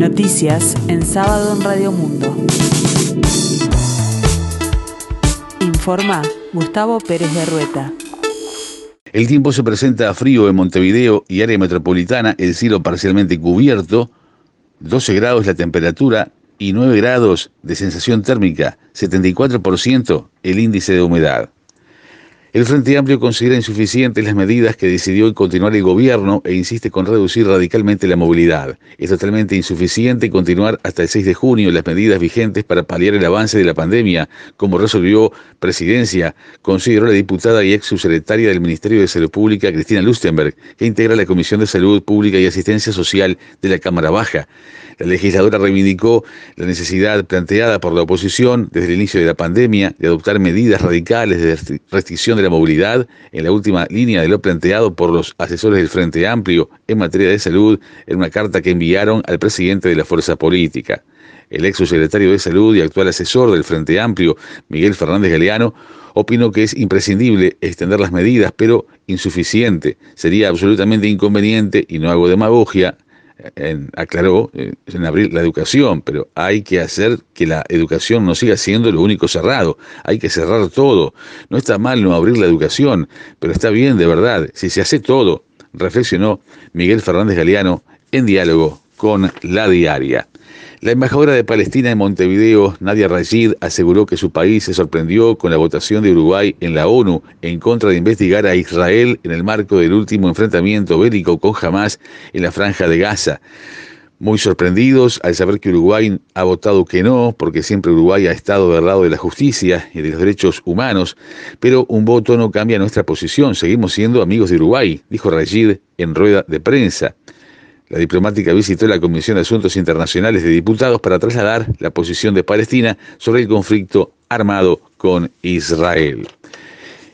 Noticias en sábado en Radio Mundo. Informa Gustavo Pérez de Rueta. El tiempo se presenta frío en Montevideo y área metropolitana, el cielo parcialmente cubierto, 12 grados la temperatura y 9 grados de sensación térmica, 74% el índice de humedad. El Frente Amplio considera insuficientes las medidas que decidió continuar el gobierno e insiste con reducir radicalmente la movilidad. Es totalmente insuficiente continuar hasta el 6 de junio las medidas vigentes para paliar el avance de la pandemia, como resolvió Presidencia, consideró la diputada y ex subsecretaria del Ministerio de Salud Pública, Cristina Lustenberg, que integra la Comisión de Salud Pública y Asistencia Social de la Cámara Baja. La legisladora reivindicó la necesidad planteada por la oposición desde el inicio de la pandemia de adoptar medidas radicales de restricción de la movilidad en la última línea de lo planteado por los asesores del Frente Amplio en materia de salud en una carta que enviaron al presidente de la fuerza política. El ex subsecretario de Salud y actual asesor del Frente Amplio, Miguel Fernández Galeano, opinó que es imprescindible extender las medidas, pero insuficiente. Sería absolutamente inconveniente, y no hago demagogia, aclaró eh, en abrir la educación, pero hay que hacer que la educación no siga siendo lo único cerrado, hay que cerrar todo. No está mal no abrir la educación, pero está bien de verdad, si se hace todo, reflexionó Miguel Fernández Galeano en diálogo con La Diaria. La embajadora de Palestina en Montevideo, Nadia Rashid, aseguró que su país se sorprendió con la votación de Uruguay en la ONU en contra de investigar a Israel en el marco del último enfrentamiento bélico con Hamas en la franja de Gaza. Muy sorprendidos al saber que Uruguay ha votado que no, porque siempre Uruguay ha estado del lado de la justicia y de los derechos humanos, pero un voto no cambia nuestra posición, seguimos siendo amigos de Uruguay, dijo Rashid en rueda de prensa. La diplomática visitó la Comisión de Asuntos Internacionales de Diputados para trasladar la posición de Palestina sobre el conflicto armado con Israel.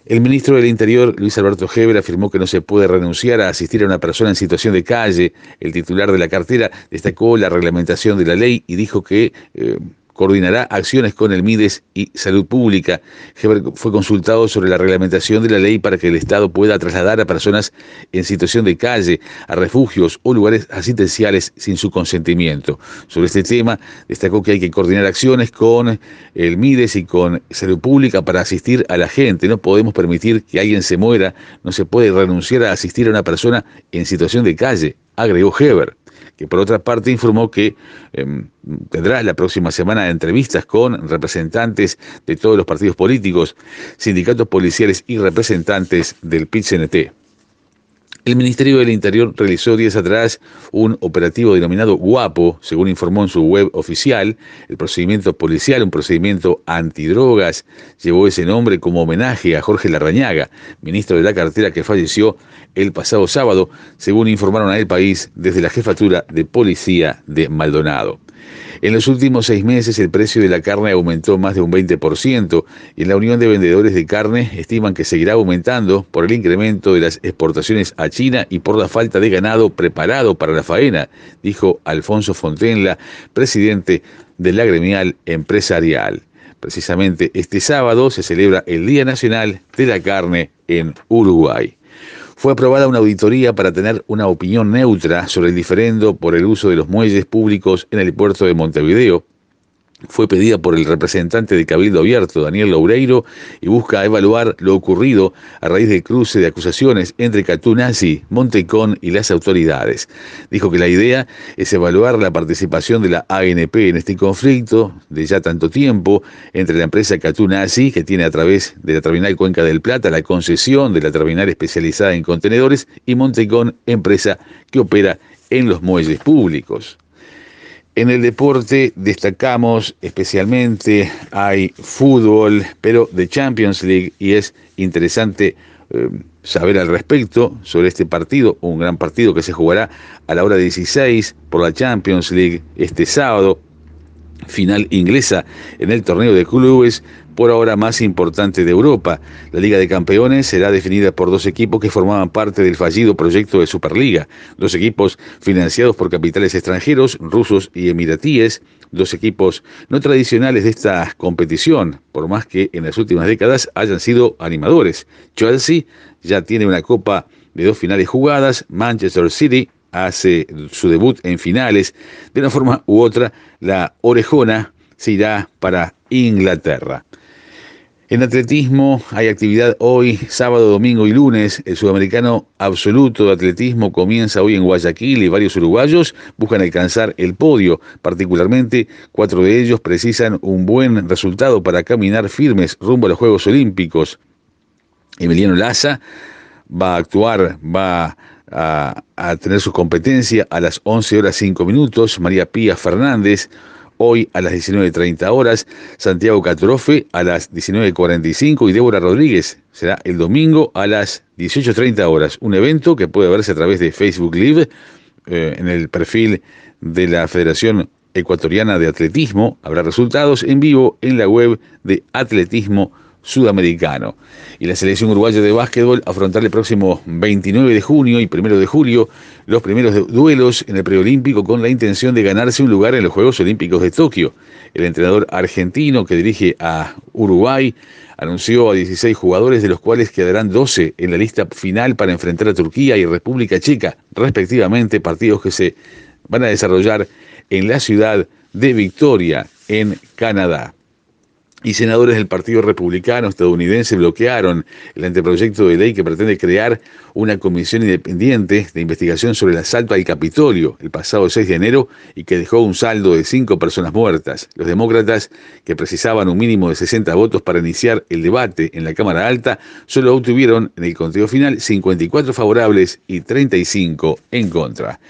El ministro del Interior, Luis Alberto Heber, afirmó que no se puede renunciar a asistir a una persona en situación de calle. El titular de la cartera destacó la reglamentación de la ley y dijo que eh, coordinará acciones con el MIDES y Salud Pública. Heber fue consultado sobre la reglamentación de la ley para que el Estado pueda trasladar a personas en situación de calle a refugios o lugares asistenciales sin su consentimiento. Sobre este tema, destacó que hay que coordinar acciones con el MIDES y con Salud Pública para asistir a la gente. No podemos permitir que alguien se muera, no se puede renunciar a asistir a una persona en situación de calle, agregó Heber que por otra parte informó que em, tendrá la próxima semana entrevistas con representantes de todos los partidos políticos, sindicatos policiales y representantes del PIT-CNT. El Ministerio del Interior realizó días atrás un operativo denominado Guapo, según informó en su web oficial. El procedimiento policial, un procedimiento antidrogas, llevó ese nombre como homenaje a Jorge Larrañaga, ministro de la cartera que falleció el pasado sábado, según informaron a El País desde la jefatura de policía de Maldonado. En los últimos seis meses el precio de la carne aumentó más de un 20% y en la Unión de Vendedores de Carne estiman que seguirá aumentando por el incremento de las exportaciones a China y por la falta de ganado preparado para la faena, dijo Alfonso Fontenla, presidente de la gremial empresarial. Precisamente este sábado se celebra el Día Nacional de la Carne en Uruguay fue aprobada una auditoría para tener una opinión neutra sobre el diferendo por el uso de los muelles públicos en el puerto de Montevideo. Fue pedida por el representante de Cabildo Abierto, Daniel Loureiro, y busca evaluar lo ocurrido a raíz del cruce de acusaciones entre Catunasi, Montecón y las autoridades. Dijo que la idea es evaluar la participación de la ANP en este conflicto de ya tanto tiempo entre la empresa Catunasi, que tiene a través de la terminal Cuenca del Plata la concesión de la terminal especializada en contenedores, y Montecón, empresa que opera en los muelles públicos. En el deporte destacamos especialmente, hay fútbol, pero de Champions League, y es interesante eh, saber al respecto sobre este partido, un gran partido que se jugará a la hora 16 por la Champions League este sábado, final inglesa en el torneo de clubes por ahora más importante de Europa. La Liga de Campeones será definida por dos equipos que formaban parte del fallido proyecto de Superliga, dos equipos financiados por capitales extranjeros, rusos y emiratíes, dos equipos no tradicionales de esta competición, por más que en las últimas décadas hayan sido animadores. Chelsea ya tiene una copa de dos finales jugadas, Manchester City hace su debut en finales. De una forma u otra, la orejona se irá para Inglaterra. En atletismo hay actividad hoy, sábado, domingo y lunes. El sudamericano absoluto de atletismo comienza hoy en Guayaquil y varios uruguayos buscan alcanzar el podio. Particularmente, cuatro de ellos precisan un buen resultado para caminar firmes rumbo a los Juegos Olímpicos. Emiliano Laza va a actuar, va a, a tener su competencia a las 11 horas 5 minutos. María Pía Fernández hoy a las 19.30 horas, Santiago Catrofe a las 19.45 y Débora Rodríguez será el domingo a las 18.30 horas. Un evento que puede verse a través de Facebook Live eh, en el perfil de la Federación Ecuatoriana de Atletismo. Habrá resultados en vivo en la web de Atletismo sudamericano. Y la selección uruguaya de básquetbol afrontará el próximo 29 de junio y 1 de julio los primeros duelos en el preolímpico con la intención de ganarse un lugar en los Juegos Olímpicos de Tokio. El entrenador argentino que dirige a Uruguay anunció a 16 jugadores, de los cuales quedarán 12 en la lista final para enfrentar a Turquía y República Checa, respectivamente, partidos que se van a desarrollar en la ciudad de Victoria, en Canadá y senadores del Partido Republicano estadounidense bloquearon el anteproyecto de ley que pretende crear una comisión independiente de investigación sobre el asalto al Capitolio el pasado 6 de enero y que dejó un saldo de cinco personas muertas. Los demócratas, que precisaban un mínimo de 60 votos para iniciar el debate en la Cámara Alta, solo obtuvieron en el conteo final 54 favorables y 35 en contra.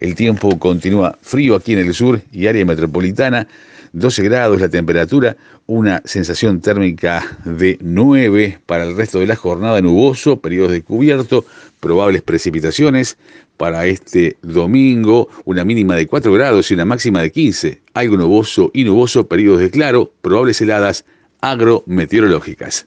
El tiempo continúa frío aquí en el sur y área metropolitana. 12 grados la temperatura, una sensación térmica de 9 para el resto de la jornada, nuboso, periodos de cubierto, probables precipitaciones. Para este domingo, una mínima de 4 grados y una máxima de 15. Algo nuboso y nuboso, periodos de claro, probables heladas agrometeorológicas.